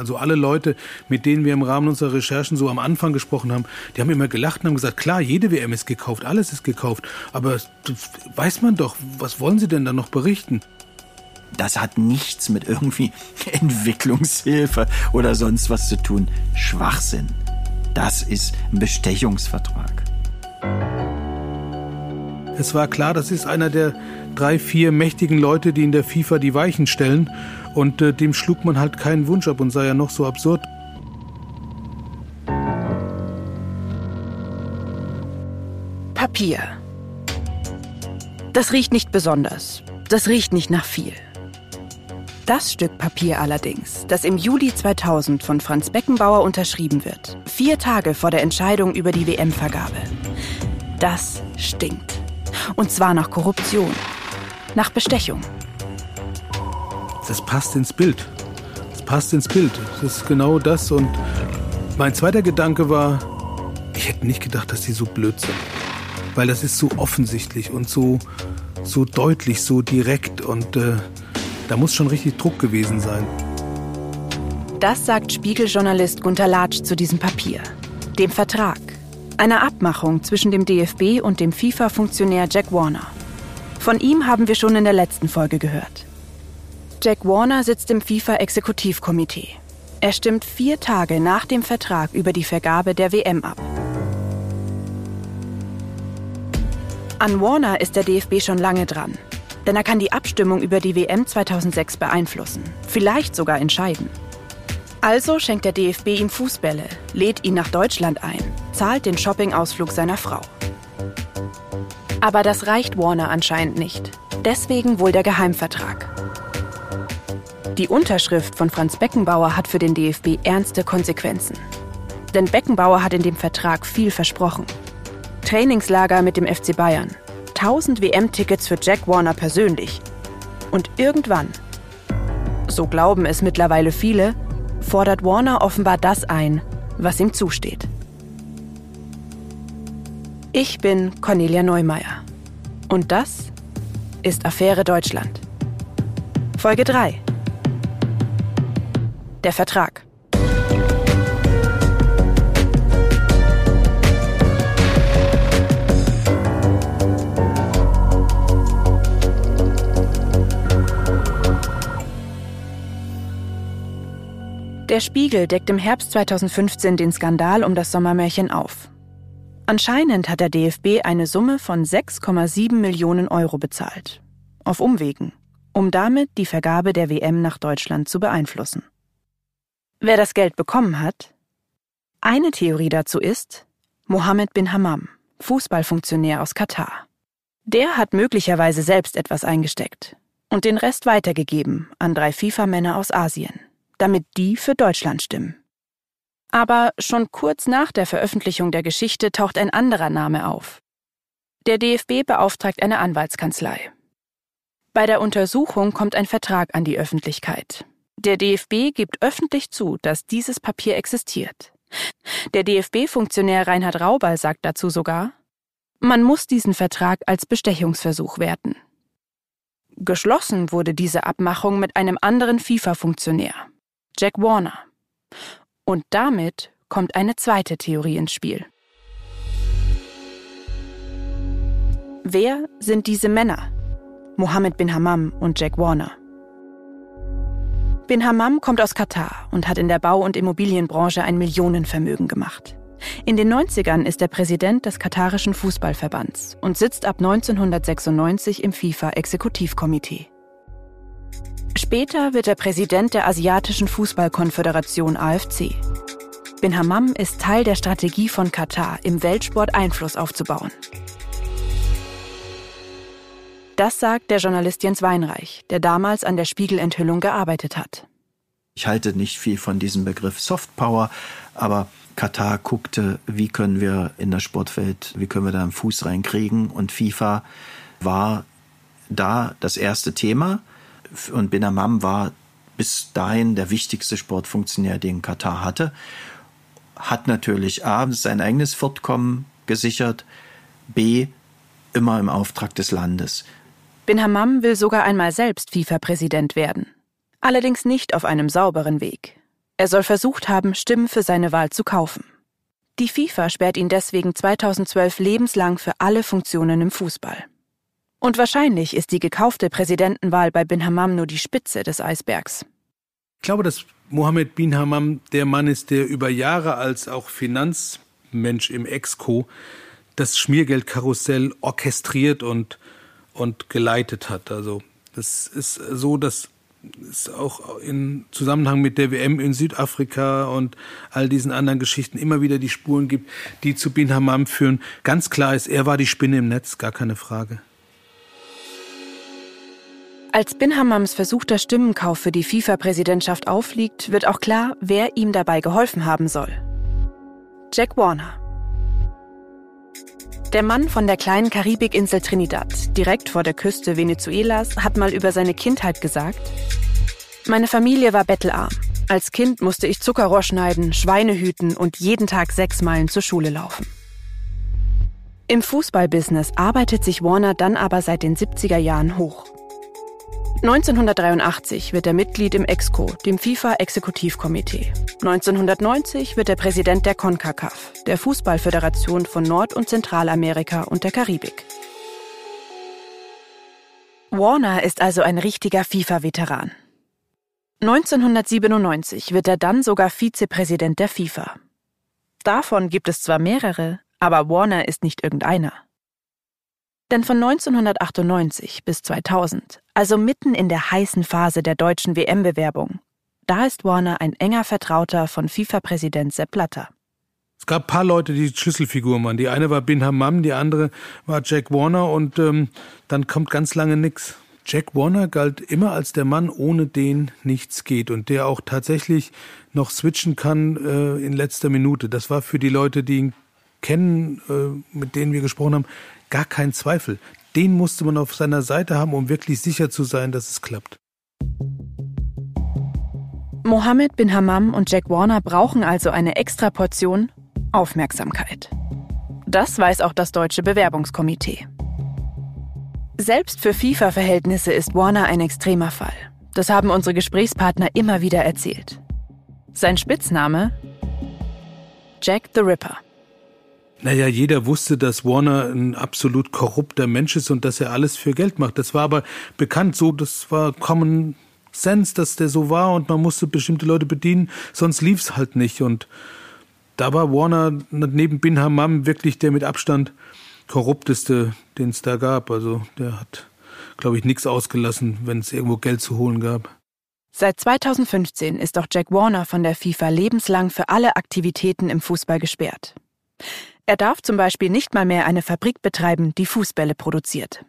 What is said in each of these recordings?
Also alle Leute, mit denen wir im Rahmen unserer Recherchen so am Anfang gesprochen haben, die haben immer gelacht und haben gesagt, klar, jede WM ist gekauft, alles ist gekauft. Aber weiß man doch, was wollen Sie denn da noch berichten? Das hat nichts mit irgendwie Entwicklungshilfe oder sonst was zu tun. Schwachsinn. Das ist ein Bestechungsvertrag. Es war klar, das ist einer der drei, vier mächtigen Leute, die in der FIFA die Weichen stellen. Und äh, dem schlug man halt keinen Wunsch ab und sei ja noch so absurd. Papier. Das riecht nicht besonders. Das riecht nicht nach viel. Das Stück Papier allerdings, das im Juli 2000 von Franz Beckenbauer unterschrieben wird, vier Tage vor der Entscheidung über die WM-Vergabe, das stinkt. Und zwar nach Korruption, nach Bestechung. Das passt ins Bild. Das passt ins Bild. Das ist genau das. Und mein zweiter Gedanke war, ich hätte nicht gedacht, dass die so blöd sind. Weil das ist so offensichtlich und so, so deutlich, so direkt. Und äh, da muss schon richtig Druck gewesen sein. Das sagt Spiegeljournalist Gunter Latsch zu diesem Papier, dem Vertrag, einer Abmachung zwischen dem DFB und dem FIFA-Funktionär Jack Warner. Von ihm haben wir schon in der letzten Folge gehört. Jack Warner sitzt im FIFA-Exekutivkomitee. Er stimmt vier Tage nach dem Vertrag über die Vergabe der WM ab. An Warner ist der DFB schon lange dran. Denn er kann die Abstimmung über die WM 2006 beeinflussen, vielleicht sogar entscheiden. Also schenkt der DFB ihm Fußbälle, lädt ihn nach Deutschland ein, zahlt den Shoppingausflug seiner Frau. Aber das reicht Warner anscheinend nicht. Deswegen wohl der Geheimvertrag. Die Unterschrift von Franz Beckenbauer hat für den DFB ernste Konsequenzen. Denn Beckenbauer hat in dem Vertrag viel versprochen. Trainingslager mit dem FC Bayern, 1000 WM-Tickets für Jack Warner persönlich. Und irgendwann, so glauben es mittlerweile viele, fordert Warner offenbar das ein, was ihm zusteht. Ich bin Cornelia Neumeier. Und das ist Affäre Deutschland. Folge 3. Der Vertrag. Der Spiegel deckt im Herbst 2015 den Skandal um das Sommermärchen auf. Anscheinend hat der DFB eine Summe von 6,7 Millionen Euro bezahlt. Auf Umwegen, um damit die Vergabe der WM nach Deutschland zu beeinflussen. Wer das Geld bekommen hat? Eine Theorie dazu ist Mohammed bin Hammam, Fußballfunktionär aus Katar. Der hat möglicherweise selbst etwas eingesteckt und den Rest weitergegeben an drei FIFA-Männer aus Asien damit die für Deutschland stimmen. Aber schon kurz nach der Veröffentlichung der Geschichte taucht ein anderer Name auf. Der DFB beauftragt eine Anwaltskanzlei. Bei der Untersuchung kommt ein Vertrag an die Öffentlichkeit. Der DFB gibt öffentlich zu, dass dieses Papier existiert. Der DFB-Funktionär Reinhard Raubal sagt dazu sogar, man muss diesen Vertrag als Bestechungsversuch werten. Geschlossen wurde diese Abmachung mit einem anderen FIFA-Funktionär, Jack Warner. Und damit kommt eine zweite Theorie ins Spiel. Wer sind diese Männer? Mohammed bin Hammam und Jack Warner. Bin Hammam kommt aus Katar und hat in der Bau- und Immobilienbranche ein Millionenvermögen gemacht. In den 90ern ist er Präsident des katarischen Fußballverbands und sitzt ab 1996 im FIFA-Exekutivkomitee. Später wird er Präsident der Asiatischen Fußballkonföderation AFC. Bin Hammam ist Teil der Strategie von Katar, im Weltsport Einfluss aufzubauen. Das sagt der Journalist Jens Weinreich, der damals an der Spiegelenthüllung gearbeitet hat. Ich halte nicht viel von diesem Begriff Softpower, aber Katar guckte, wie können wir in der Sportwelt, wie können wir da einen Fuß reinkriegen und FIFA war da das erste Thema und Bin Amam war bis dahin der wichtigste Sportfunktionär, den Katar hatte. Hat natürlich A, sein eigenes Fortkommen gesichert, B, immer im Auftrag des Landes. Bin Hammam will sogar einmal selbst FIFA-Präsident werden. Allerdings nicht auf einem sauberen Weg. Er soll versucht haben, Stimmen für seine Wahl zu kaufen. Die FIFA sperrt ihn deswegen 2012 lebenslang für alle Funktionen im Fußball. Und wahrscheinlich ist die gekaufte Präsidentenwahl bei Bin Hammam nur die Spitze des Eisbergs. Ich glaube, dass Mohammed bin Hammam der Mann ist, der über Jahre als auch Finanzmensch im Exco das Schmiergeldkarussell orchestriert und, und geleitet hat. Also das ist so, dass es auch in Zusammenhang mit der WM in Südafrika und all diesen anderen Geschichten immer wieder die Spuren gibt, die zu Bin Hammam führen. Ganz klar ist, er war die Spinne im Netz, gar keine Frage. Als Bin Hammams versuchter Stimmenkauf für die FIFA-Präsidentschaft aufliegt, wird auch klar, wer ihm dabei geholfen haben soll. Jack Warner. Der Mann von der kleinen Karibikinsel Trinidad, direkt vor der Küste Venezuelas, hat mal über seine Kindheit gesagt, meine Familie war bettelarm. Als Kind musste ich Zuckerrohr schneiden, Schweine hüten und jeden Tag sechs Meilen zur Schule laufen. Im Fußballbusiness arbeitet sich Warner dann aber seit den 70er Jahren hoch. 1983 wird er Mitglied im EXCO, dem FIFA-Exekutivkomitee. 1990 wird er Präsident der CONCACAF, der Fußballföderation von Nord- und Zentralamerika und der Karibik. Warner ist also ein richtiger FIFA-Veteran. 1997 wird er dann sogar Vizepräsident der FIFA. Davon gibt es zwar mehrere, aber Warner ist nicht irgendeiner. Denn von 1998 bis 2000, also mitten in der heißen Phase der deutschen WM-Bewerbung, da ist Warner ein enger Vertrauter von FIFA-Präsident Sepp Blatter. Es gab ein paar Leute, die Schlüsselfiguren waren. Die eine war Bin Hammam, die andere war Jack Warner und ähm, dann kommt ganz lange nichts. Jack Warner galt immer als der Mann, ohne den nichts geht und der auch tatsächlich noch switchen kann äh, in letzter Minute. Das war für die Leute, die ihn kennen, äh, mit denen wir gesprochen haben, gar kein Zweifel. Den musste man auf seiner Seite haben, um wirklich sicher zu sein, dass es klappt. Mohammed bin Hammam und Jack Warner brauchen also eine extra Portion Aufmerksamkeit. Das weiß auch das deutsche Bewerbungskomitee. Selbst für FIFA-Verhältnisse ist Warner ein extremer Fall. Das haben unsere Gesprächspartner immer wieder erzählt. Sein Spitzname? Jack the Ripper. Naja, jeder wusste, dass Warner ein absolut korrupter Mensch ist und dass er alles für Geld macht. Das war aber bekannt so, das war Common Sense, dass der so war und man musste bestimmte Leute bedienen, sonst lief's halt nicht. Und da war Warner neben Bin Hammam wirklich der mit Abstand korrupteste, den es da gab. Also der hat, glaube ich, nichts ausgelassen, wenn es irgendwo Geld zu holen gab. Seit 2015 ist auch Jack Warner von der FIFA lebenslang für alle Aktivitäten im Fußball gesperrt. Er darf zum Beispiel nicht mal mehr eine Fabrik betreiben, die Fußbälle produziert.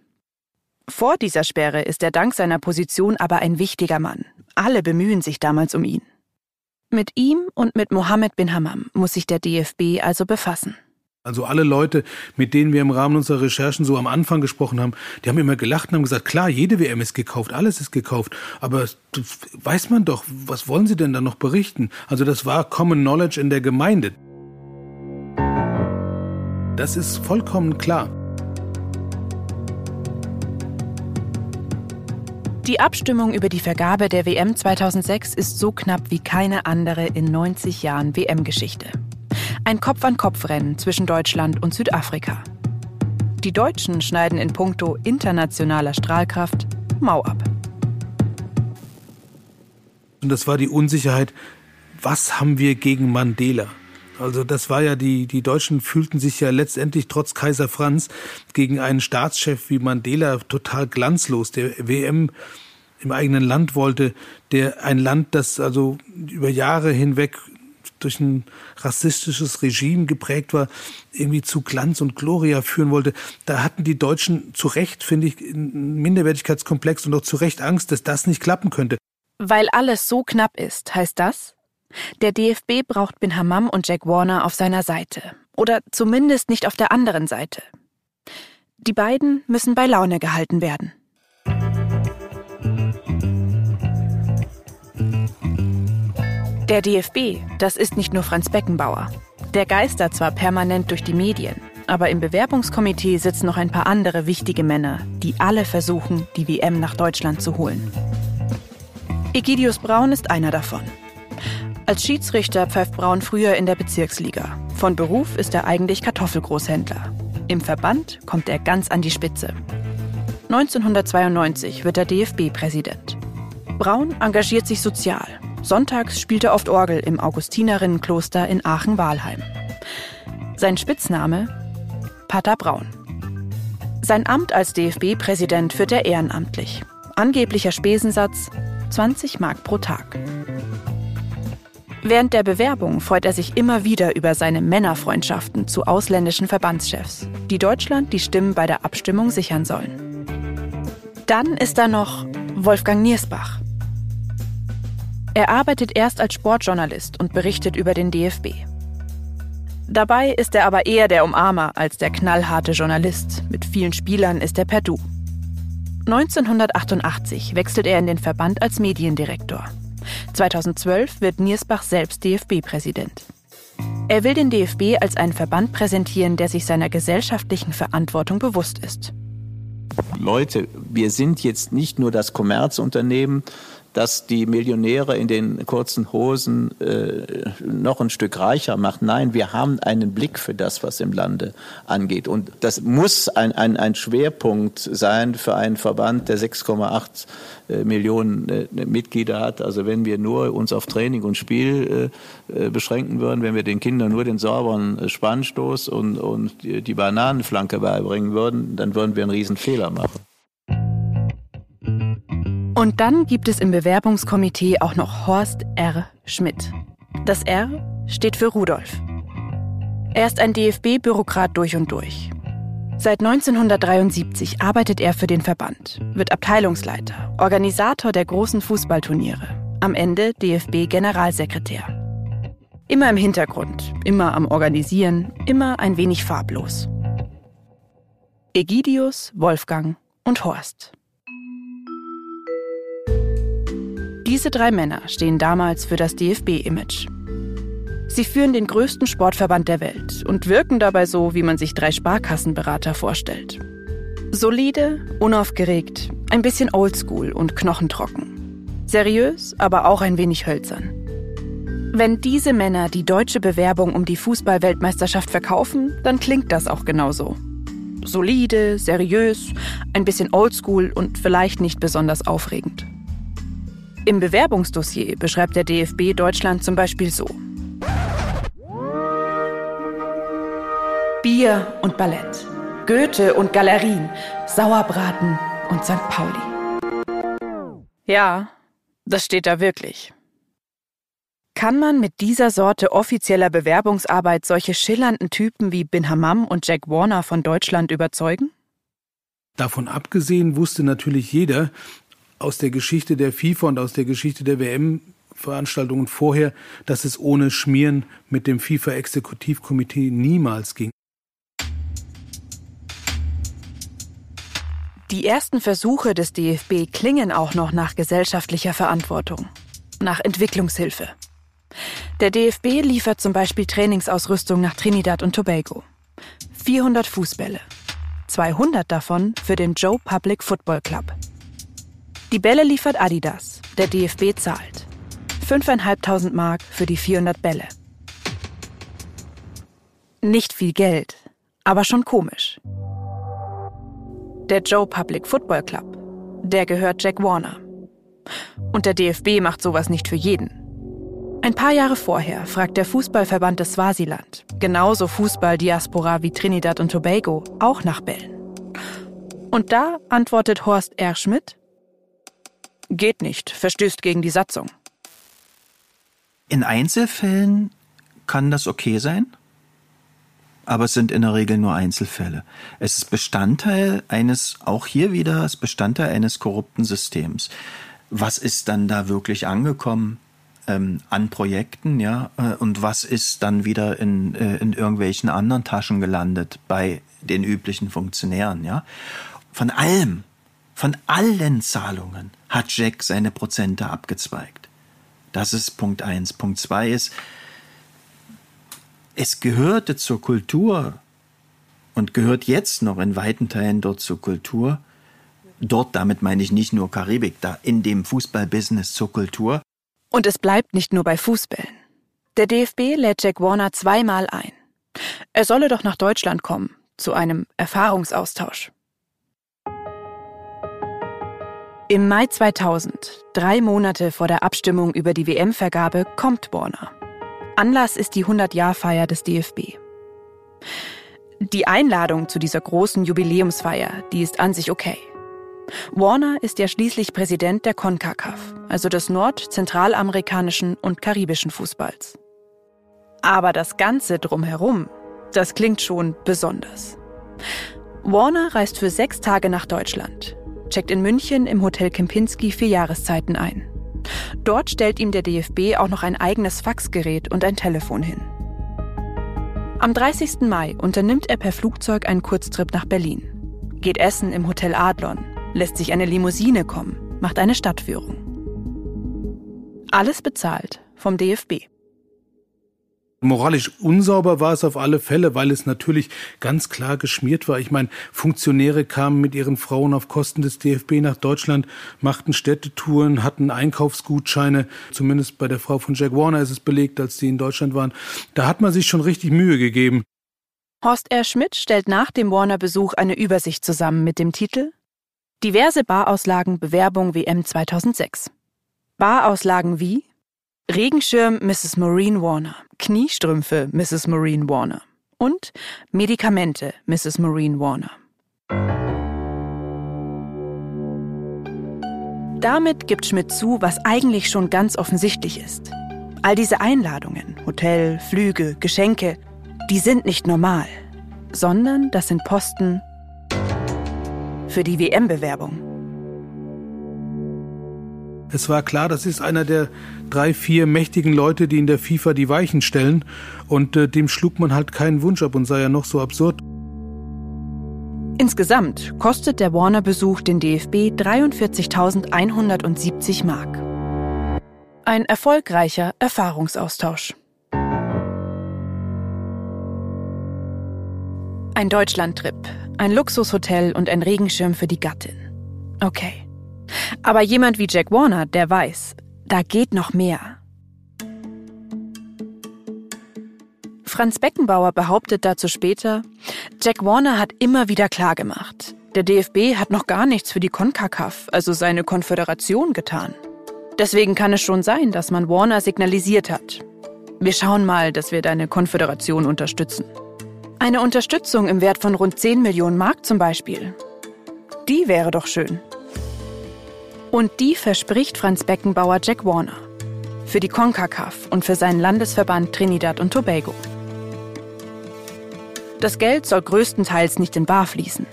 Vor dieser Sperre ist er dank seiner Position aber ein wichtiger Mann. Alle bemühen sich damals um ihn. Mit ihm und mit Mohammed bin Hammam muss sich der DFB also befassen. Also alle Leute, mit denen wir im Rahmen unserer Recherchen so am Anfang gesprochen haben, die haben immer gelacht und haben gesagt, klar, jede WM ist gekauft, alles ist gekauft, aber weiß man doch, was wollen Sie denn da noch berichten? Also das war Common Knowledge in der Gemeinde. Das ist vollkommen klar. Die Abstimmung über die Vergabe der WM 2006 ist so knapp wie keine andere in 90 Jahren WM-Geschichte. Ein Kopf-an-Kopf-Rennen zwischen Deutschland und Südafrika. Die Deutschen schneiden in puncto internationaler Strahlkraft mau ab. Und das war die Unsicherheit, was haben wir gegen Mandela? Also das war ja die, die Deutschen fühlten sich ja letztendlich trotz Kaiser Franz gegen einen Staatschef wie Mandela total glanzlos, der WM im eigenen Land wollte, der ein Land, das also über Jahre hinweg durch ein rassistisches Regime geprägt war, irgendwie zu Glanz und Gloria führen wollte. Da hatten die Deutschen zu Recht, finde ich, einen Minderwertigkeitskomplex und auch zu Recht Angst, dass das nicht klappen könnte. Weil alles so knapp ist, heißt das, der DFB braucht Bin Hammam und Jack Warner auf seiner Seite. Oder zumindest nicht auf der anderen Seite. Die beiden müssen bei Laune gehalten werden. Der DFB, das ist nicht nur Franz Beckenbauer. Der geistert zwar permanent durch die Medien, aber im Bewerbungskomitee sitzen noch ein paar andere wichtige Männer, die alle versuchen, die WM nach Deutschland zu holen. Egidius Braun ist einer davon. Als Schiedsrichter pfeift Braun früher in der Bezirksliga. Von Beruf ist er eigentlich Kartoffelgroßhändler. Im Verband kommt er ganz an die Spitze. 1992 wird er DFB-Präsident. Braun engagiert sich sozial. Sonntags spielt er oft Orgel im Augustinerinnenkloster in Aachen-Walheim. Sein Spitzname? Pater Braun. Sein Amt als DFB-Präsident führt er ehrenamtlich. Angeblicher Spesensatz 20 Mark pro Tag. Während der Bewerbung freut er sich immer wieder über seine Männerfreundschaften zu ausländischen Verbandschefs, die Deutschland die Stimmen bei der Abstimmung sichern sollen. Dann ist da noch Wolfgang Niersbach. Er arbeitet erst als Sportjournalist und berichtet über den DFB. Dabei ist er aber eher der Umarmer als der knallharte Journalist. Mit vielen Spielern ist er per Du. 1988 wechselt er in den Verband als Mediendirektor. 2012 wird Niersbach selbst DFB-Präsident. Er will den DFB als einen Verband präsentieren, der sich seiner gesellschaftlichen Verantwortung bewusst ist. Leute, wir sind jetzt nicht nur das Kommerzunternehmen, das die Millionäre in den kurzen Hosen äh, noch ein Stück reicher macht. Nein, wir haben einen Blick für das, was im Lande angeht. Und das muss ein, ein, ein Schwerpunkt sein für einen Verband, der 6,8 äh, Millionen äh, Mitglieder hat. Also wenn wir nur uns auf Training und Spiel äh, äh beschränken würden, wenn wir den Kindern nur den sauberen äh, Spannstoß und, und die, Bananenflanke beibringen würden, dann würden wir einen riesen Fehler machen. Und dann gibt es im Bewerbungskomitee auch noch Horst R. Schmidt. Das R steht für Rudolf. Er ist ein DFB-Bürokrat durch und durch. Seit 1973 arbeitet er für den Verband, wird Abteilungsleiter, Organisator der großen Fußballturniere, am Ende DFB-Generalsekretär. Immer im Hintergrund, immer am Organisieren, immer ein wenig farblos. Egidius, Wolfgang und Horst. Diese drei Männer stehen damals für das DFB-Image. Sie führen den größten Sportverband der Welt und wirken dabei so, wie man sich drei Sparkassenberater vorstellt. Solide, unaufgeregt, ein bisschen oldschool und knochentrocken. Seriös, aber auch ein wenig hölzern. Wenn diese Männer die deutsche Bewerbung um die Fußballweltmeisterschaft verkaufen, dann klingt das auch genauso. Solide, seriös, ein bisschen oldschool und vielleicht nicht besonders aufregend. Im Bewerbungsdossier beschreibt der DFB Deutschland zum Beispiel so. Bier und Ballett, Goethe und Galerien, Sauerbraten und St. Pauli. Ja, das steht da wirklich. Kann man mit dieser Sorte offizieller Bewerbungsarbeit solche schillernden Typen wie Bin Hammam und Jack Warner von Deutschland überzeugen? Davon abgesehen wusste natürlich jeder, aus der Geschichte der FIFA und aus der Geschichte der WM-Veranstaltungen vorher, dass es ohne Schmieren mit dem FIFA-Exekutivkomitee niemals ging. Die ersten Versuche des DFB klingen auch noch nach gesellschaftlicher Verantwortung, nach Entwicklungshilfe. Der DFB liefert zum Beispiel Trainingsausrüstung nach Trinidad und Tobago. 400 Fußbälle. 200 davon für den Joe Public Football Club. Die Bälle liefert Adidas. Der DFB zahlt. 5.500 Mark für die 400 Bälle. Nicht viel Geld, aber schon komisch. Der Joe Public Football Club, der gehört Jack Warner. Und der DFB macht sowas nicht für jeden. Ein paar Jahre vorher fragt der Fußballverband des Swasiland, genauso Fußballdiaspora wie Trinidad und Tobago, auch nach Bällen. Und da antwortet Horst R. Schmidt, Geht nicht, verstößt gegen die Satzung. In Einzelfällen kann das okay sein, aber es sind in der Regel nur Einzelfälle. Es ist Bestandteil eines, auch hier wieder, es ist Bestandteil eines korrupten Systems. Was ist dann da wirklich angekommen? Ähm, an Projekten, ja, äh, und was ist dann wieder in, äh, in irgendwelchen anderen Taschen gelandet bei den üblichen Funktionären, ja. Von allem von allen Zahlungen hat Jack seine Prozente abgezweigt. Das ist Punkt eins. Punkt zwei ist, es gehörte zur Kultur und gehört jetzt noch in weiten Teilen dort zur Kultur. Dort, damit meine ich nicht nur Karibik, da in dem Fußballbusiness zur Kultur, Und es bleibt nicht nur bei Fußbällen. Der DFB lädt Jack Warner zweimal ein. Er solle doch nach Deutschland kommen, zu einem Erfahrungsaustausch. Im Mai 2000, drei Monate vor der Abstimmung über die WM-Vergabe, kommt Warner. Anlass ist die 100-Jahr-Feier des DFB. Die Einladung zu dieser großen Jubiläumsfeier, die ist an sich okay. Warner ist ja schließlich Präsident der CONCACAF, also des nord-, zentralamerikanischen und karibischen Fußballs. Aber das Ganze drumherum, das klingt schon besonders. Warner reist für sechs Tage nach Deutschland, checkt in München im Hotel Kempinski vier Jahreszeiten ein. Dort stellt ihm der DFB auch noch ein eigenes Faxgerät und ein Telefon hin. Am 30. Mai unternimmt er per Flugzeug einen Kurztrip nach Berlin, geht essen im Hotel Adlon, lässt sich eine Limousine kommen, macht eine Stadtführung. Alles bezahlt vom DFB. Moralisch unsauber war es auf alle Fälle, weil es natürlich ganz klar geschmiert war. Ich meine, Funktionäre kamen mit ihren Frauen auf Kosten des DFB nach Deutschland, machten Städtetouren, hatten Einkaufsgutscheine. Zumindest bei der Frau von Jack Warner ist es belegt, als sie in Deutschland waren. Da hat man sich schon richtig Mühe gegeben. Horst R. Schmidt stellt nach dem Warner-Besuch eine Übersicht zusammen mit dem Titel Diverse Barauslagen Bewerbung WM 2006. Barauslagen wie Regenschirm Mrs. Maureen Warner, Kniestrümpfe Mrs. Maureen Warner und Medikamente Mrs. Maureen Warner. Damit gibt Schmidt zu, was eigentlich schon ganz offensichtlich ist. All diese Einladungen, Hotel, Flüge, Geschenke, die sind nicht normal, sondern das sind Posten für die WM-Bewerbung. Es war klar, das ist einer der drei, vier mächtigen Leute, die in der FIFA die Weichen stellen. Und äh, dem schlug man halt keinen Wunsch ab und sei ja noch so absurd. Insgesamt kostet der Warner-Besuch den DFB 43.170 Mark. Ein erfolgreicher Erfahrungsaustausch. Ein Deutschlandtrip, ein Luxushotel und ein Regenschirm für die Gattin. Okay. Aber jemand wie Jack Warner, der weiß, da geht noch mehr. Franz Beckenbauer behauptet dazu später, Jack Warner hat immer wieder klargemacht, der DFB hat noch gar nichts für die CONCACAF, also seine Konföderation, getan. Deswegen kann es schon sein, dass man Warner signalisiert hat. Wir schauen mal, dass wir deine Konföderation unterstützen. Eine Unterstützung im Wert von rund 10 Millionen Mark zum Beispiel. Die wäre doch schön. Und die verspricht Franz Beckenbauer Jack Warner. Für die CONCACAF und für seinen Landesverband Trinidad und Tobago. Das Geld soll größtenteils nicht in Bar fließen,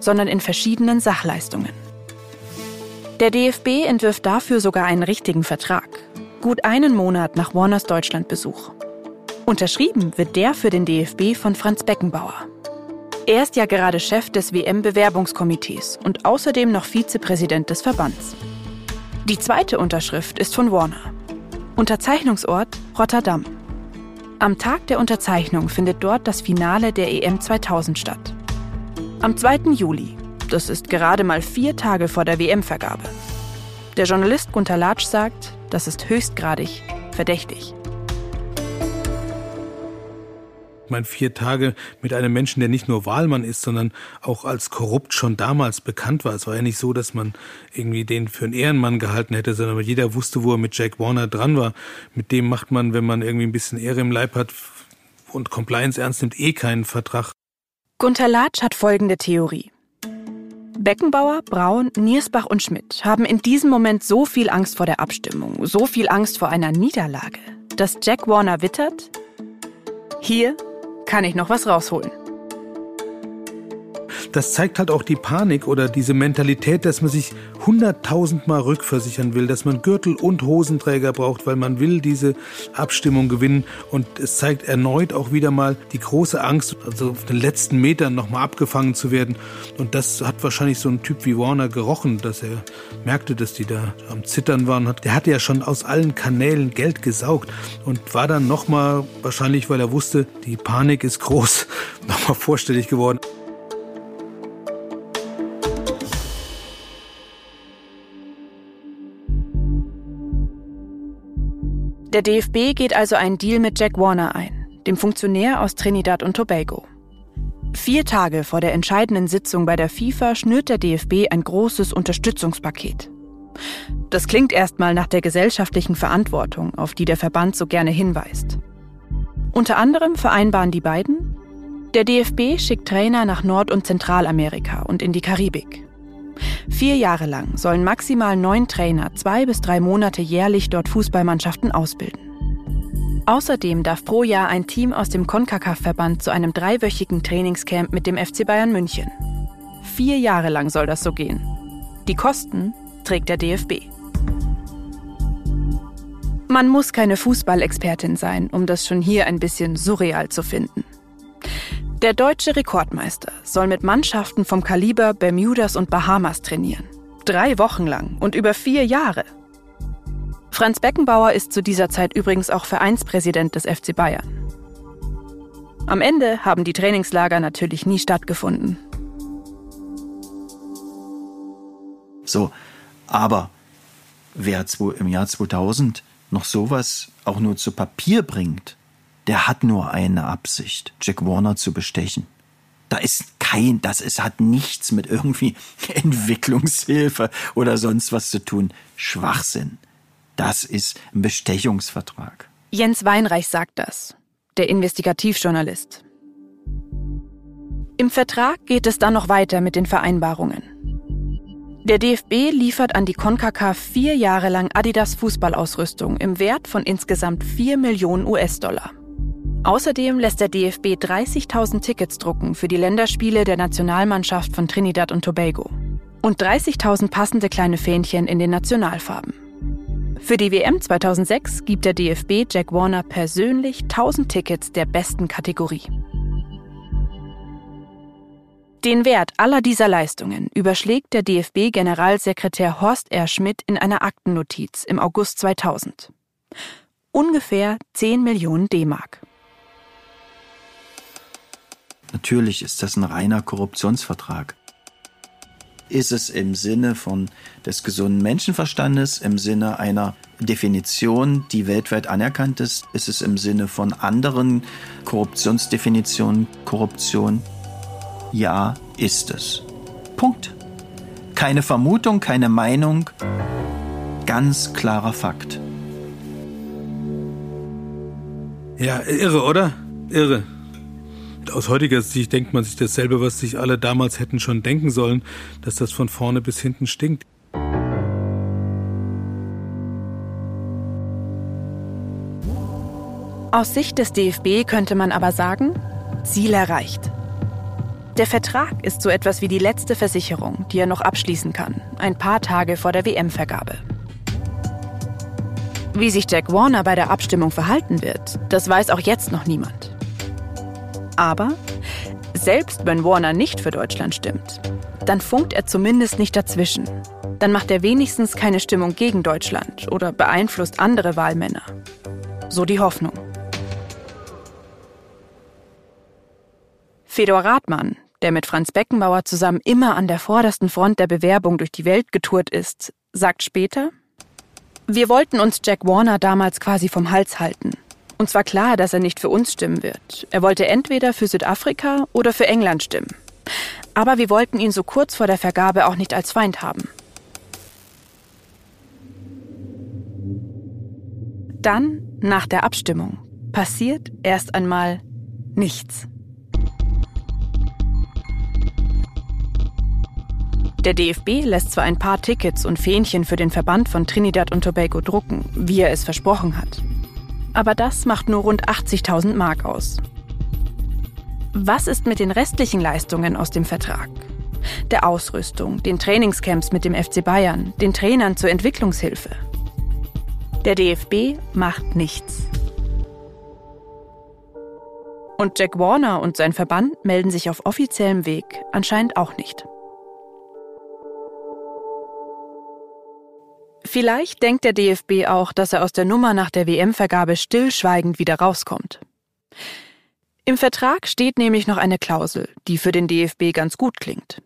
sondern in verschiedenen Sachleistungen. Der DFB entwirft dafür sogar einen richtigen Vertrag, gut einen Monat nach Warners Deutschlandbesuch. Unterschrieben wird der für den DFB von Franz Beckenbauer. Er ist ja gerade Chef des WM-Bewerbungskomitees und außerdem noch Vizepräsident des Verbands. Die zweite Unterschrift ist von Warner. Unterzeichnungsort Rotterdam. Am Tag der Unterzeichnung findet dort das Finale der EM 2000 statt. Am 2. Juli, das ist gerade mal vier Tage vor der WM-Vergabe. Der Journalist Gunter Latsch sagt, das ist höchstgradig verdächtig. Ich meine, vier Tage mit einem Menschen, der nicht nur Wahlmann ist, sondern auch als korrupt schon damals bekannt war. Es war ja nicht so, dass man irgendwie den für einen Ehrenmann gehalten hätte, sondern jeder wusste, wo er mit Jack Warner dran war. Mit dem macht man, wenn man irgendwie ein bisschen Ehre im Leib hat und Compliance ernst nimmt, eh keinen Vertrag. Gunther Latsch hat folgende Theorie. Beckenbauer, Braun, Niersbach und Schmidt haben in diesem Moment so viel Angst vor der Abstimmung, so viel Angst vor einer Niederlage, dass Jack Warner wittert, hier kann ich noch was rausholen. Das zeigt halt auch die Panik oder diese Mentalität, dass man sich hunderttausendmal rückversichern will, dass man Gürtel und Hosenträger braucht, weil man will diese Abstimmung gewinnen. Und es zeigt erneut auch wieder mal die große Angst, also auf den letzten Metern nochmal abgefangen zu werden. Und das hat wahrscheinlich so ein Typ wie Warner gerochen, dass er merkte, dass die da am Zittern waren. Der hatte ja schon aus allen Kanälen Geld gesaugt und war dann nochmal, wahrscheinlich weil er wusste, die Panik ist groß, nochmal vorstellig geworden. Der DFB geht also einen Deal mit Jack Warner ein, dem Funktionär aus Trinidad und Tobago. Vier Tage vor der entscheidenden Sitzung bei der FIFA schnürt der DFB ein großes Unterstützungspaket. Das klingt erstmal nach der gesellschaftlichen Verantwortung, auf die der Verband so gerne hinweist. Unter anderem vereinbaren die beiden, der DFB schickt Trainer nach Nord- und Zentralamerika und in die Karibik. Vier Jahre lang sollen maximal neun Trainer zwei bis drei Monate jährlich dort Fußballmannschaften ausbilden. Außerdem darf pro Jahr ein Team aus dem CONCACAF-Verband zu einem dreiwöchigen Trainingscamp mit dem FC Bayern München. Vier Jahre lang soll das so gehen. Die Kosten trägt der DFB. Man muss keine Fußballexpertin sein, um das schon hier ein bisschen surreal zu finden. Der deutsche Rekordmeister soll mit Mannschaften vom Kaliber Bermudas und Bahamas trainieren. Drei Wochen lang und über vier Jahre. Franz Beckenbauer ist zu dieser Zeit übrigens auch Vereinspräsident des FC Bayern. Am Ende haben die Trainingslager natürlich nie stattgefunden. So, aber wer im Jahr 2000 noch sowas auch nur zu Papier bringt, der hat nur eine Absicht, Jack Warner zu bestechen. Da ist kein, das ist, hat nichts mit irgendwie Entwicklungshilfe oder sonst was zu tun. Schwachsinn. Das ist ein Bestechungsvertrag. Jens Weinreich sagt das, der Investigativjournalist. Im Vertrag geht es dann noch weiter mit den Vereinbarungen. Der DFB liefert an die CONCACAF vier Jahre lang Adidas Fußballausrüstung im Wert von insgesamt 4 Millionen US-Dollar. Außerdem lässt der DFB 30.000 Tickets drucken für die Länderspiele der Nationalmannschaft von Trinidad und Tobago und 30.000 passende kleine Fähnchen in den Nationalfarben. Für die WM 2006 gibt der DFB Jack Warner persönlich 1000 Tickets der besten Kategorie. Den Wert aller dieser Leistungen überschlägt der DFB-Generalsekretär Horst R. Schmidt in einer Aktennotiz im August 2000. Ungefähr 10 Millionen D-Mark. Natürlich ist das ein reiner Korruptionsvertrag. Ist es im Sinne von des gesunden Menschenverstandes, im Sinne einer Definition, die weltweit anerkannt ist? Ist es im Sinne von anderen Korruptionsdefinitionen Korruption? Ja, ist es. Punkt. Keine Vermutung, keine Meinung, ganz klarer Fakt. Ja, irre, oder? Irre. Aus heutiger Sicht denkt man sich dasselbe, was sich alle damals hätten schon denken sollen, dass das von vorne bis hinten stinkt. Aus Sicht des DFB könnte man aber sagen, Ziel erreicht. Der Vertrag ist so etwas wie die letzte Versicherung, die er noch abschließen kann, ein paar Tage vor der WM-Vergabe. Wie sich Jack Warner bei der Abstimmung verhalten wird, das weiß auch jetzt noch niemand. Aber selbst wenn Warner nicht für Deutschland stimmt, dann funkt er zumindest nicht dazwischen. Dann macht er wenigstens keine Stimmung gegen Deutschland oder beeinflusst andere Wahlmänner. So die Hoffnung. Fedor Rathmann, der mit Franz Beckenbauer zusammen immer an der vordersten Front der Bewerbung durch die Welt getourt ist, sagt später, wir wollten uns Jack Warner damals quasi vom Hals halten. Uns war klar, dass er nicht für uns stimmen wird. Er wollte entweder für Südafrika oder für England stimmen. Aber wir wollten ihn so kurz vor der Vergabe auch nicht als Feind haben. Dann, nach der Abstimmung, passiert erst einmal nichts. Der DFB lässt zwar ein paar Tickets und Fähnchen für den Verband von Trinidad und Tobago drucken, wie er es versprochen hat. Aber das macht nur rund 80.000 Mark aus. Was ist mit den restlichen Leistungen aus dem Vertrag? Der Ausrüstung, den Trainingscamps mit dem FC Bayern, den Trainern zur Entwicklungshilfe. Der DFB macht nichts. Und Jack Warner und sein Verband melden sich auf offiziellem Weg anscheinend auch nicht. Vielleicht denkt der DFB auch, dass er aus der Nummer nach der WM-Vergabe stillschweigend wieder rauskommt. Im Vertrag steht nämlich noch eine Klausel, die für den DFB ganz gut klingt.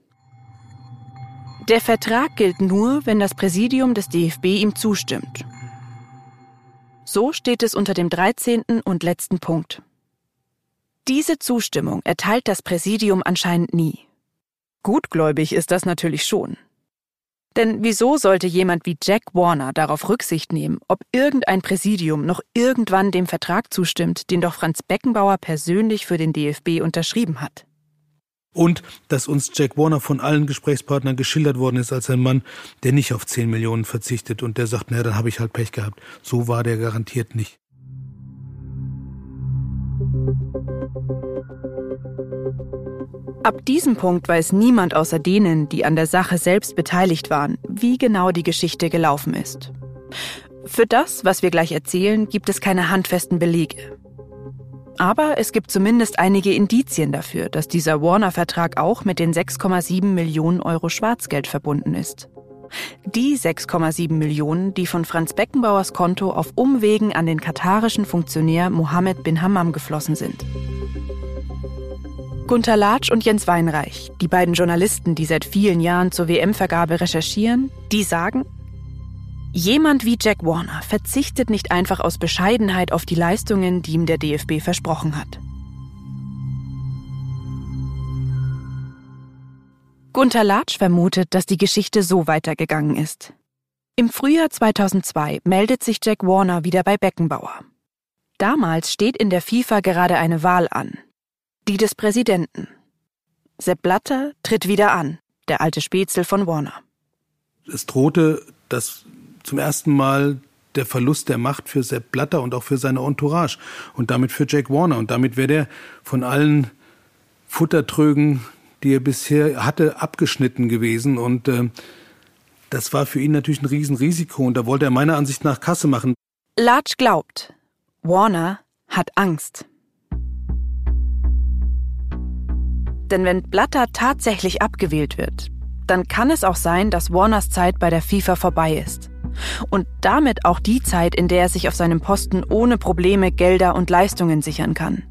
Der Vertrag gilt nur, wenn das Präsidium des DFB ihm zustimmt. So steht es unter dem 13. und letzten Punkt. Diese Zustimmung erteilt das Präsidium anscheinend nie. Gutgläubig ist das natürlich schon. Denn wieso sollte jemand wie Jack Warner darauf Rücksicht nehmen, ob irgendein Präsidium noch irgendwann dem Vertrag zustimmt, den doch Franz Beckenbauer persönlich für den DFB unterschrieben hat? Und dass uns Jack Warner von allen Gesprächspartnern geschildert worden ist als ein Mann, der nicht auf 10 Millionen verzichtet und der sagt, naja, dann habe ich halt Pech gehabt. So war der garantiert nicht. Ab diesem Punkt weiß niemand außer denen, die an der Sache selbst beteiligt waren, wie genau die Geschichte gelaufen ist. Für das, was wir gleich erzählen, gibt es keine handfesten Belege. Aber es gibt zumindest einige Indizien dafür, dass dieser Warner-Vertrag auch mit den 6,7 Millionen Euro Schwarzgeld verbunden ist. Die 6,7 Millionen, die von Franz Beckenbauers Konto auf Umwegen an den katarischen Funktionär Mohammed bin Hammam geflossen sind. Gunter Latsch und Jens Weinreich, die beiden Journalisten, die seit vielen Jahren zur WM-Vergabe recherchieren, die sagen, jemand wie Jack Warner verzichtet nicht einfach aus Bescheidenheit auf die Leistungen, die ihm der DFB versprochen hat. Gunter Latsch vermutet, dass die Geschichte so weitergegangen ist. Im Frühjahr 2002 meldet sich Jack Warner wieder bei Beckenbauer. Damals steht in der FIFA gerade eine Wahl an, die des Präsidenten. Sepp Blatter tritt wieder an, der alte Spätzel von Warner. Es drohte, dass zum ersten Mal der Verlust der Macht für Sepp Blatter und auch für seine Entourage und damit für Jack Warner. Und damit wäre der von allen Futtertrögen, die er bisher hatte, abgeschnitten gewesen. Und äh, das war für ihn natürlich ein Riesenrisiko. Und da wollte er meiner Ansicht nach Kasse machen. Larch glaubt, Warner hat Angst. Denn wenn Blatter tatsächlich abgewählt wird, dann kann es auch sein, dass Warners Zeit bei der FIFA vorbei ist. Und damit auch die Zeit, in der er sich auf seinem Posten ohne Probleme Gelder und Leistungen sichern kann.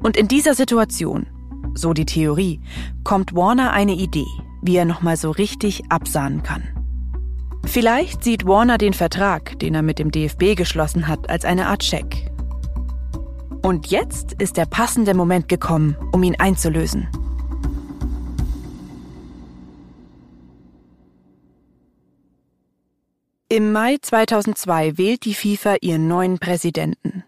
Und in dieser Situation, so die Theorie, kommt Warner eine Idee, wie er nochmal so richtig absahnen kann. Vielleicht sieht Warner den Vertrag, den er mit dem DFB geschlossen hat, als eine Art Scheck. Und jetzt ist der passende Moment gekommen, um ihn einzulösen. Im Mai 2002 wählt die FIFA ihren neuen Präsidenten.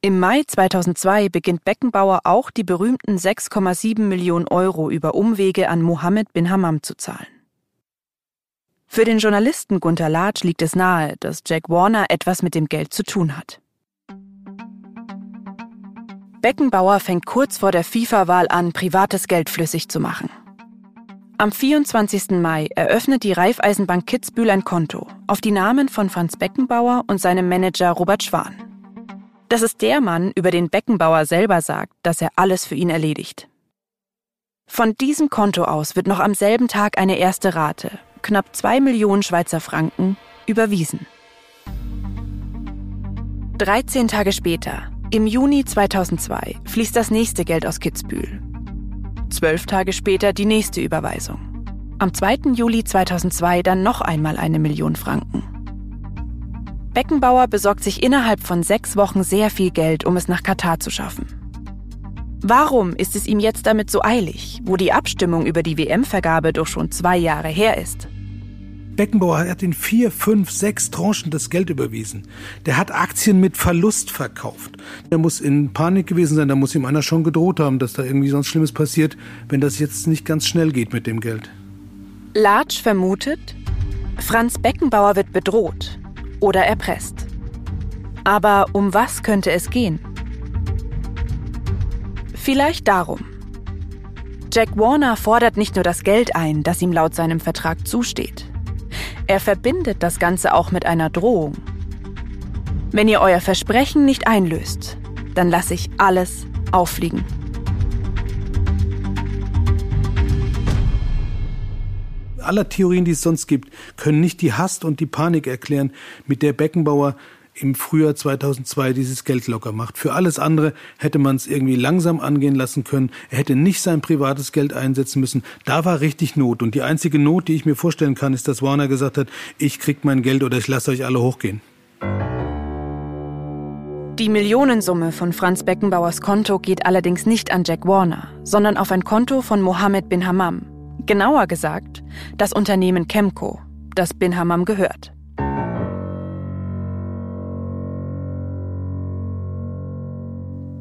Im Mai 2002 beginnt Beckenbauer auch die berühmten 6,7 Millionen Euro über Umwege an Mohammed bin Hammam zu zahlen. Für den Journalisten Gunther Latsch liegt es nahe, dass Jack Warner etwas mit dem Geld zu tun hat. Beckenbauer fängt kurz vor der FIFA-Wahl an, privates Geld flüssig zu machen. Am 24. Mai eröffnet die Raiffeisenbank Kitzbühel ein Konto auf die Namen von Franz Beckenbauer und seinem Manager Robert Schwan. Das ist der Mann, über den Beckenbauer selber sagt, dass er alles für ihn erledigt. Von diesem Konto aus wird noch am selben Tag eine erste Rate, knapp zwei Millionen Schweizer Franken, überwiesen. 13 Tage später, im Juni 2002 fließt das nächste Geld aus Kitzbühel. Zwölf Tage später die nächste Überweisung. Am 2. Juli 2002 dann noch einmal eine Million Franken. Beckenbauer besorgt sich innerhalb von sechs Wochen sehr viel Geld, um es nach Katar zu schaffen. Warum ist es ihm jetzt damit so eilig, wo die Abstimmung über die WM-Vergabe doch schon zwei Jahre her ist? Beckenbauer hat in vier, fünf, sechs Tranchen das Geld überwiesen. Der hat Aktien mit Verlust verkauft. Der muss in Panik gewesen sein, da muss ihm einer schon gedroht haben, dass da irgendwie sonst Schlimmes passiert, wenn das jetzt nicht ganz schnell geht mit dem Geld. Latsch vermutet, Franz Beckenbauer wird bedroht oder erpresst. Aber um was könnte es gehen? Vielleicht darum. Jack Warner fordert nicht nur das Geld ein, das ihm laut seinem Vertrag zusteht. Er verbindet das Ganze auch mit einer Drohung. Wenn ihr euer Versprechen nicht einlöst, dann lasse ich alles auffliegen. Aller Theorien, die es sonst gibt, können nicht die Hast und die Panik erklären, mit der Beckenbauer im Frühjahr 2002 dieses Geld locker macht. Für alles andere hätte man es irgendwie langsam angehen lassen können. Er hätte nicht sein privates Geld einsetzen müssen. Da war richtig Not. Und die einzige Not, die ich mir vorstellen kann, ist, dass Warner gesagt hat, ich krieg mein Geld oder ich lasse euch alle hochgehen. Die Millionensumme von Franz Beckenbauers Konto geht allerdings nicht an Jack Warner, sondern auf ein Konto von Mohammed bin Hammam. Genauer gesagt, das Unternehmen Chemco, das bin Hammam gehört.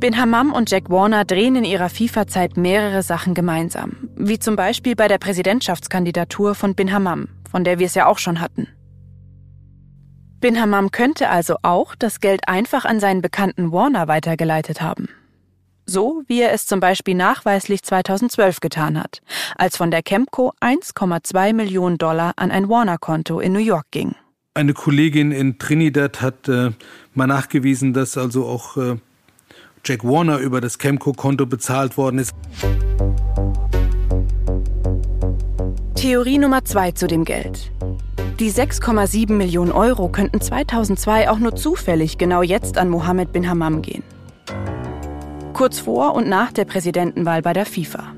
Bin Hammam und Jack Warner drehen in ihrer FIFA-Zeit mehrere Sachen gemeinsam, wie zum Beispiel bei der Präsidentschaftskandidatur von Bin Hammam, von der wir es ja auch schon hatten. Bin Hammam könnte also auch das Geld einfach an seinen Bekannten Warner weitergeleitet haben. So wie er es zum Beispiel nachweislich 2012 getan hat, als von der Chemco 1,2 Millionen Dollar an ein Warner-Konto in New York ging. Eine Kollegin in Trinidad hat äh, mal nachgewiesen, dass also auch äh, Jack Warner über das Chemco-Konto bezahlt worden ist. Theorie Nummer zwei zu dem Geld. Die 6,7 Millionen Euro könnten 2002 auch nur zufällig genau jetzt an Mohammed bin Hammam gehen. Kurz vor und nach der Präsidentenwahl bei der FIFA.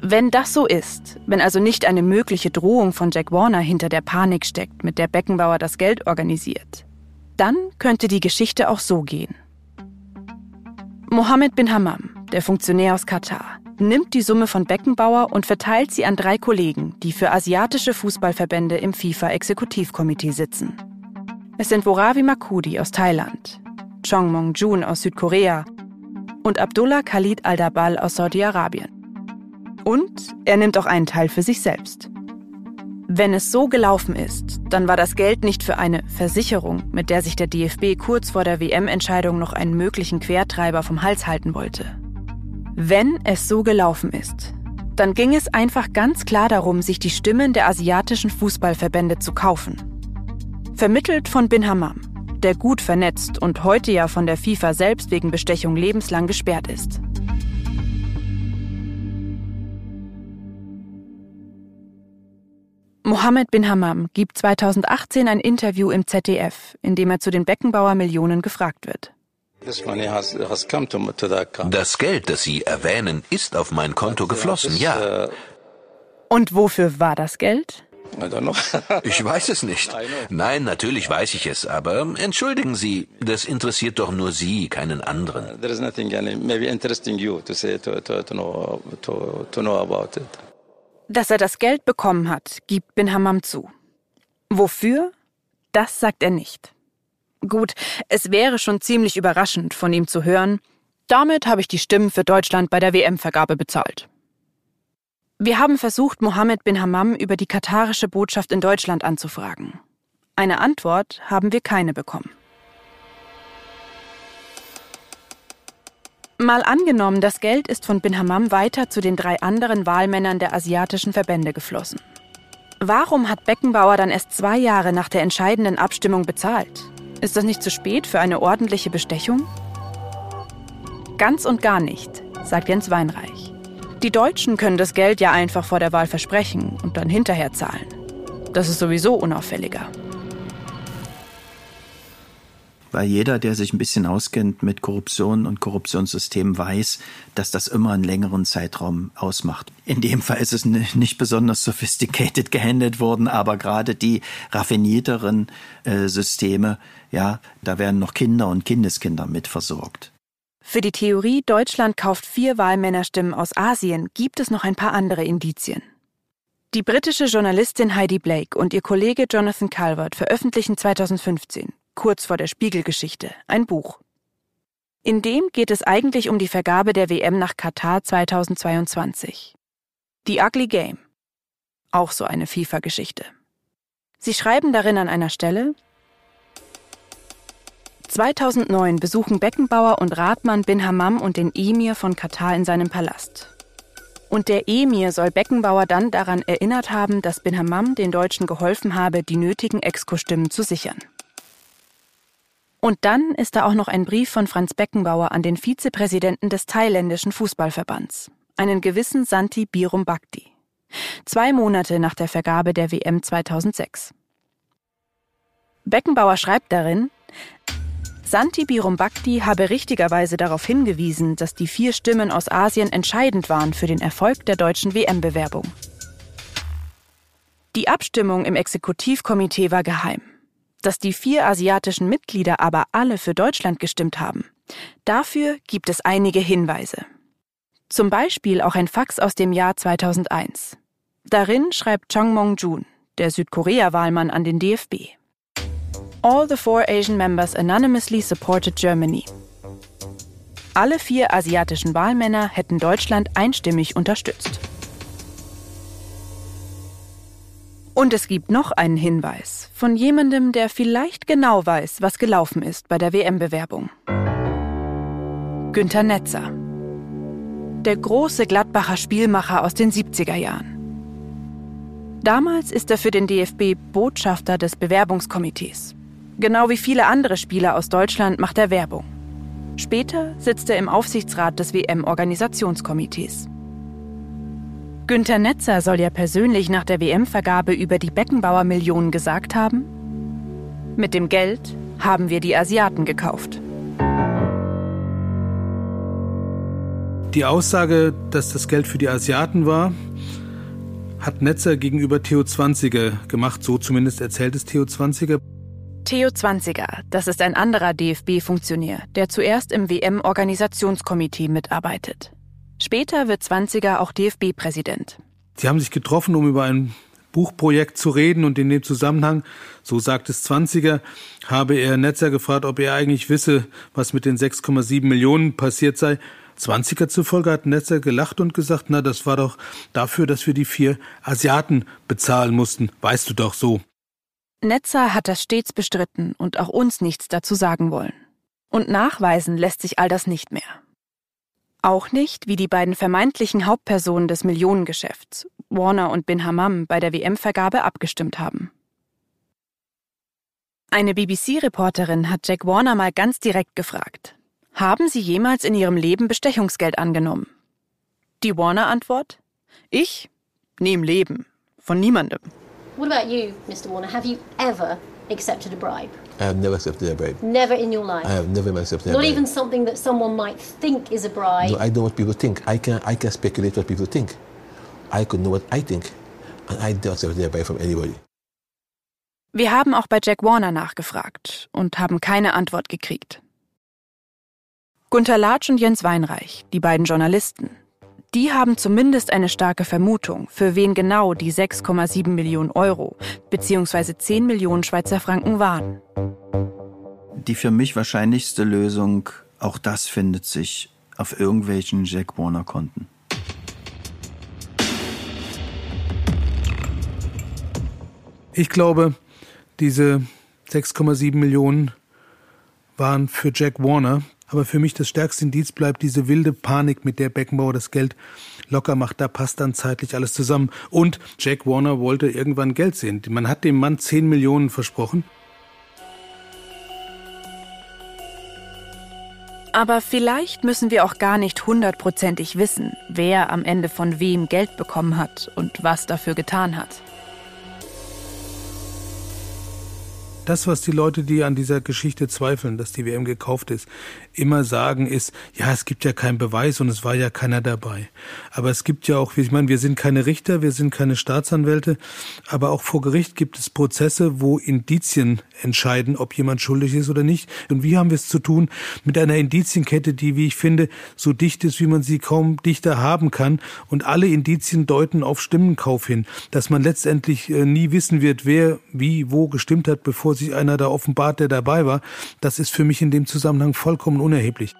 Wenn das so ist, wenn also nicht eine mögliche Drohung von Jack Warner hinter der Panik steckt, mit der Beckenbauer das Geld organisiert, dann könnte die Geschichte auch so gehen. Mohammed bin Hammam, der Funktionär aus Katar, nimmt die Summe von Beckenbauer und verteilt sie an drei Kollegen, die für asiatische Fußballverbände im FIFA-Exekutivkomitee sitzen. Es sind Woravi Makudi aus Thailand, Chong Mong-jun aus Südkorea und Abdullah Khalid al-Dabal aus Saudi-Arabien. Und er nimmt auch einen Teil für sich selbst. Wenn es so gelaufen ist, dann war das Geld nicht für eine Versicherung, mit der sich der DFB kurz vor der WM-Entscheidung noch einen möglichen Quertreiber vom Hals halten wollte. Wenn es so gelaufen ist, dann ging es einfach ganz klar darum, sich die Stimmen der asiatischen Fußballverbände zu kaufen. Vermittelt von Bin Hammam, der gut vernetzt und heute ja von der FIFA selbst wegen Bestechung lebenslang gesperrt ist. Mohammed bin Hammam gibt 2018 ein Interview im ZDF, in dem er zu den Beckenbauer Millionen gefragt wird. Das Geld, das Sie erwähnen, ist auf mein Konto geflossen, ja. Und wofür war das Geld? Ich weiß es nicht. Nein, natürlich weiß ich es, aber entschuldigen Sie, das interessiert doch nur Sie, keinen anderen. Dass er das Geld bekommen hat, gibt Bin Hammam zu. Wofür? Das sagt er nicht. Gut, es wäre schon ziemlich überraschend von ihm zu hören, damit habe ich die Stimmen für Deutschland bei der WM-Vergabe bezahlt. Wir haben versucht, Mohammed bin Hammam über die katarische Botschaft in Deutschland anzufragen. Eine Antwort haben wir keine bekommen. Mal angenommen, das Geld ist von Bin Hammam weiter zu den drei anderen Wahlmännern der asiatischen Verbände geflossen. Warum hat Beckenbauer dann erst zwei Jahre nach der entscheidenden Abstimmung bezahlt? Ist das nicht zu spät für eine ordentliche Bestechung? Ganz und gar nicht, sagt Jens Weinreich. Die Deutschen können das Geld ja einfach vor der Wahl versprechen und dann hinterher zahlen. Das ist sowieso unauffälliger weil jeder, der sich ein bisschen auskennt mit Korruption und Korruptionssystemen, weiß, dass das immer einen längeren Zeitraum ausmacht. In dem Fall ist es nicht besonders sophisticated gehandelt worden, aber gerade die raffinierteren äh, Systeme, ja, da werden noch Kinder und Kindeskinder mit versorgt. Für die Theorie, Deutschland kauft vier Wahlmännerstimmen aus Asien, gibt es noch ein paar andere Indizien. Die britische Journalistin Heidi Blake und ihr Kollege Jonathan Calvert veröffentlichen 2015 kurz vor der Spiegelgeschichte, ein Buch. In dem geht es eigentlich um die Vergabe der WM nach Katar 2022. The Ugly Game. Auch so eine FIFA-Geschichte. Sie schreiben darin an einer Stelle, 2009 besuchen Beckenbauer und Ratmann bin Hammam und den Emir von Katar in seinem Palast. Und der Emir soll Beckenbauer dann daran erinnert haben, dass bin Hammam den Deutschen geholfen habe, die nötigen Exco-Stimmen zu sichern. Und dann ist da auch noch ein Brief von Franz Beckenbauer an den Vizepräsidenten des thailändischen Fußballverbands, einen gewissen Santi Birum Bhakti. Zwei Monate nach der Vergabe der WM 2006. Beckenbauer schreibt darin, Santi Birum Bhakti habe richtigerweise darauf hingewiesen, dass die vier Stimmen aus Asien entscheidend waren für den Erfolg der deutschen WM-Bewerbung. Die Abstimmung im Exekutivkomitee war geheim. Dass die vier asiatischen Mitglieder aber alle für Deutschland gestimmt haben, dafür gibt es einige Hinweise. Zum Beispiel auch ein Fax aus dem Jahr 2001. Darin schreibt Chong Mong-jun, der Südkorea-Wahlmann, an den DFB. All the four Asian members anonymously supported Germany. Alle vier asiatischen Wahlmänner hätten Deutschland einstimmig unterstützt. Und es gibt noch einen Hinweis von jemandem, der vielleicht genau weiß, was gelaufen ist bei der WM-Bewerbung. Günter Netzer. Der große Gladbacher Spielmacher aus den 70er Jahren. Damals ist er für den DFB Botschafter des Bewerbungskomitees. Genau wie viele andere Spieler aus Deutschland macht er Werbung. Später sitzt er im Aufsichtsrat des WM-Organisationskomitees. Günter Netzer soll ja persönlich nach der WM-Vergabe über die Beckenbauer-Millionen gesagt haben: Mit dem Geld haben wir die Asiaten gekauft. Die Aussage, dass das Geld für die Asiaten war, hat Netzer gegenüber Theo Zwanziger gemacht, so zumindest erzählt es Theo Zwanziger. Theo Zwanziger, das ist ein anderer DFB-Funktionär, der zuerst im WM-Organisationskomitee mitarbeitet. Später wird Zwanziger auch DFB-Präsident. Sie haben sich getroffen, um über ein Buchprojekt zu reden und in dem Zusammenhang, so sagt es Zwanziger, habe er Netzer gefragt, ob er eigentlich wisse, was mit den 6,7 Millionen passiert sei. Zwanziger zufolge hat Netzer gelacht und gesagt, na, das war doch dafür, dass wir die vier Asiaten bezahlen mussten. Weißt du doch so. Netzer hat das stets bestritten und auch uns nichts dazu sagen wollen. Und nachweisen lässt sich all das nicht mehr. Auch nicht, wie die beiden vermeintlichen Hauptpersonen des Millionengeschäfts, Warner und Bin Hammam, bei der WM-Vergabe abgestimmt haben. Eine BBC-Reporterin hat Jack Warner mal ganz direkt gefragt: Haben Sie jemals in Ihrem Leben Bestechungsgeld angenommen? Die Warner-Antwort: Ich? Nie Leben. Von niemandem. What about you, Mr. Warner? Have you ever accepted a bribe? I have never accepted a bribe. Never in your life. I have never accepted a Not bribe. even something that someone might think is a bribe. No, I know what people think. I can I can speculate what people think. I could know what I think, and I don't accept a bribe from anybody. Wir haben auch bei Jack Warner nachgefragt und haben keine Antwort gekriegt. Gunter Latsch und Jens Weinreich, die beiden Journalisten, die haben zumindest eine starke Vermutung, für wen genau die 6,7 Millionen Euro bzw. 10 Millionen Schweizer Franken waren. Die für mich wahrscheinlichste Lösung, auch das findet sich auf irgendwelchen Jack Warner-Konten. Ich glaube, diese 6,7 Millionen waren für Jack Warner. Aber für mich das stärkste Indiz bleibt diese wilde Panik, mit der Beckenbauer das Geld locker macht. Da passt dann zeitlich alles zusammen. Und Jack Warner wollte irgendwann Geld sehen. Man hat dem Mann 10 Millionen versprochen. Aber vielleicht müssen wir auch gar nicht hundertprozentig wissen, wer am Ende von wem Geld bekommen hat und was dafür getan hat. Das, was die Leute, die an dieser Geschichte zweifeln, dass die WM gekauft ist, immer sagen, ist, ja, es gibt ja keinen Beweis und es war ja keiner dabei. Aber es gibt ja auch, ich meine, wir sind keine Richter, wir sind keine Staatsanwälte, aber auch vor Gericht gibt es Prozesse, wo Indizien entscheiden, ob jemand schuldig ist oder nicht. Und wie haben wir es zu tun mit einer Indizienkette, die, wie ich finde, so dicht ist, wie man sie kaum dichter haben kann. Und alle Indizien deuten auf Stimmenkauf hin, dass man letztendlich äh, nie wissen wird, wer wie wo gestimmt hat, bevor sich einer da offenbart, der dabei war. Das ist für mich in dem Zusammenhang vollkommen unerheblich.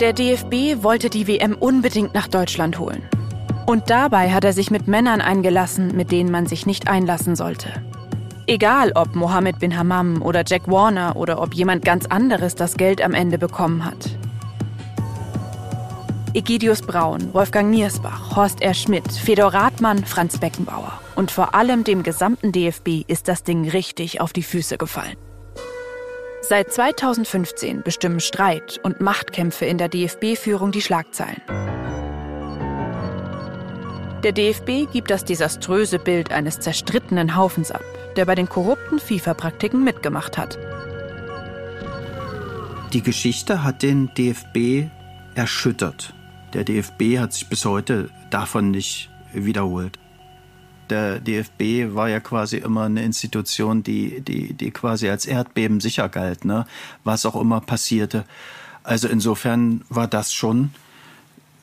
Der DFB wollte die WM unbedingt nach Deutschland holen. Und dabei hat er sich mit Männern eingelassen, mit denen man sich nicht einlassen sollte. Egal ob Mohammed bin Hammam oder Jack Warner oder ob jemand ganz anderes das Geld am Ende bekommen hat. Egidius Braun, Wolfgang Niersbach, Horst R. Schmidt, Fedor Rathmann, Franz Beckenbauer. Und vor allem dem gesamten DFB ist das Ding richtig auf die Füße gefallen. Seit 2015 bestimmen Streit und Machtkämpfe in der DFB-Führung die Schlagzeilen. Der DFB gibt das desaströse Bild eines zerstrittenen Haufens ab, der bei den korrupten FIFA-Praktiken mitgemacht hat. Die Geschichte hat den DFB erschüttert. Der DFB hat sich bis heute davon nicht wiederholt. Der DFB war ja quasi immer eine Institution, die, die, die quasi als Erdbeben sicher galt, ne? was auch immer passierte. Also insofern war das schon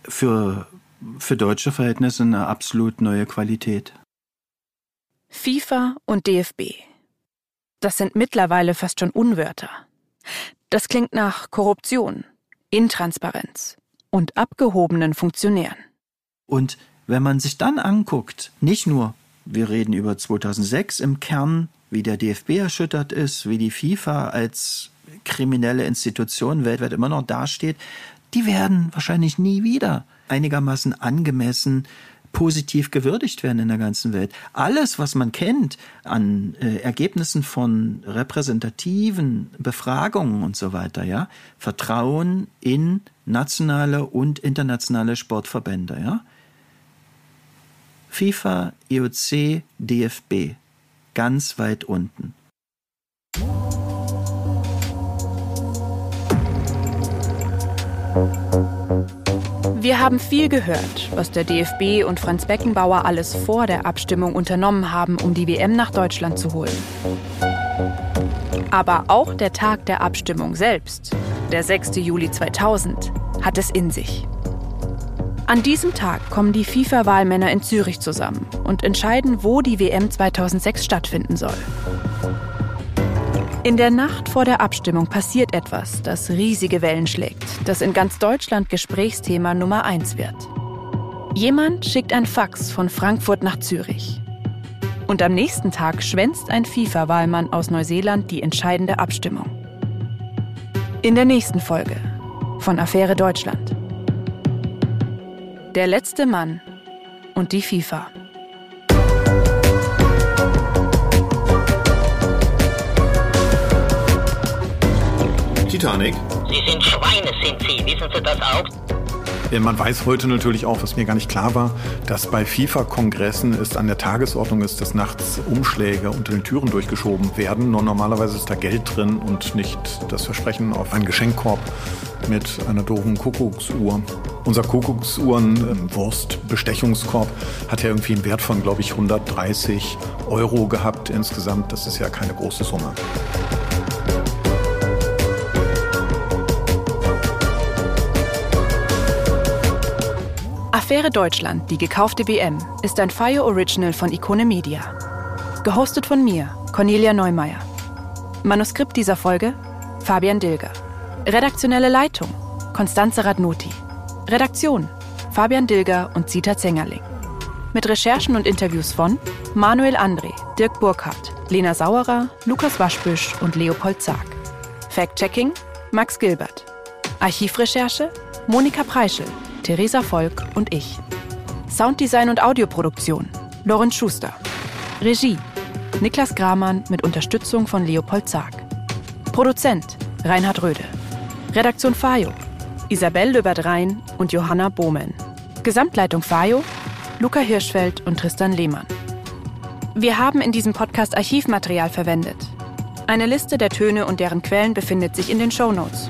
für, für deutsche Verhältnisse eine absolut neue Qualität. FIFA und DFB. Das sind mittlerweile fast schon Unwörter. Das klingt nach Korruption, Intransparenz und abgehobenen Funktionären. Und wenn man sich dann anguckt, nicht nur, wir reden über 2006 im Kern, wie der DFB erschüttert ist, wie die FIFA als kriminelle Institution weltweit immer noch dasteht, die werden wahrscheinlich nie wieder einigermaßen angemessen positiv gewürdigt werden in der ganzen Welt. Alles, was man kennt an äh, Ergebnissen von repräsentativen Befragungen und so weiter, ja, Vertrauen in nationale und internationale Sportverbände, ja. FIFA, IOC, DFB, ganz weit unten. Wir haben viel gehört, was der DFB und Franz Beckenbauer alles vor der Abstimmung unternommen haben, um die WM nach Deutschland zu holen. Aber auch der Tag der Abstimmung selbst, der 6. Juli 2000, hat es in sich. An diesem Tag kommen die FIFA-Wahlmänner in Zürich zusammen und entscheiden, wo die WM 2006 stattfinden soll. In der Nacht vor der Abstimmung passiert etwas, das riesige Wellen schlägt, das in ganz Deutschland Gesprächsthema Nummer eins wird. Jemand schickt ein Fax von Frankfurt nach Zürich. Und am nächsten Tag schwänzt ein FIFA-Wahlmann aus Neuseeland die entscheidende Abstimmung. In der nächsten Folge von Affäre Deutschland. Der letzte Mann und die FIFA. Titanic. Sie sind Schweine, sind Sie. Wissen Sie das auch? Man weiß heute natürlich auch, was mir gar nicht klar war, dass bei FIFA-Kongressen es an der Tagesordnung ist, dass nachts Umschläge unter den Türen durchgeschoben werden. Nur normalerweise ist da Geld drin und nicht das Versprechen auf einen Geschenkkorb mit einer doofen Kuckucksuhr. Unser Kuckucksuhren-Wurst-Bestechungskorb hat ja irgendwie einen Wert von, glaube ich, 130 Euro gehabt insgesamt. Das ist ja keine große Summe. Affäre Deutschland, die gekaufte WM, ist ein Fire Original von Ikone Media. Gehostet von mir, Cornelia Neumeier. Manuskript dieser Folge, Fabian Dilger. Redaktionelle Leitung, Konstanze Radnoti. Redaktion, Fabian Dilger und Zita Zengerling. Mit Recherchen und Interviews von Manuel André, Dirk Burkhardt, Lena Sauerer, Lukas Waschbüsch und Leopold Zag. Fact-Checking, Max Gilbert. Archivrecherche, Monika Preischel, Theresa Volk und ich. Sounddesign und Audioproduktion Lorenz Schuster. Regie Niklas Gramann mit Unterstützung von Leopold Zag. Produzent Reinhard Röde. Redaktion Fajo Isabel Löbert-Rhein und Johanna Bohmen. Gesamtleitung Fajo Luca Hirschfeld und Tristan Lehmann. Wir haben in diesem Podcast Archivmaterial verwendet. Eine Liste der Töne und deren Quellen befindet sich in den Show Notes.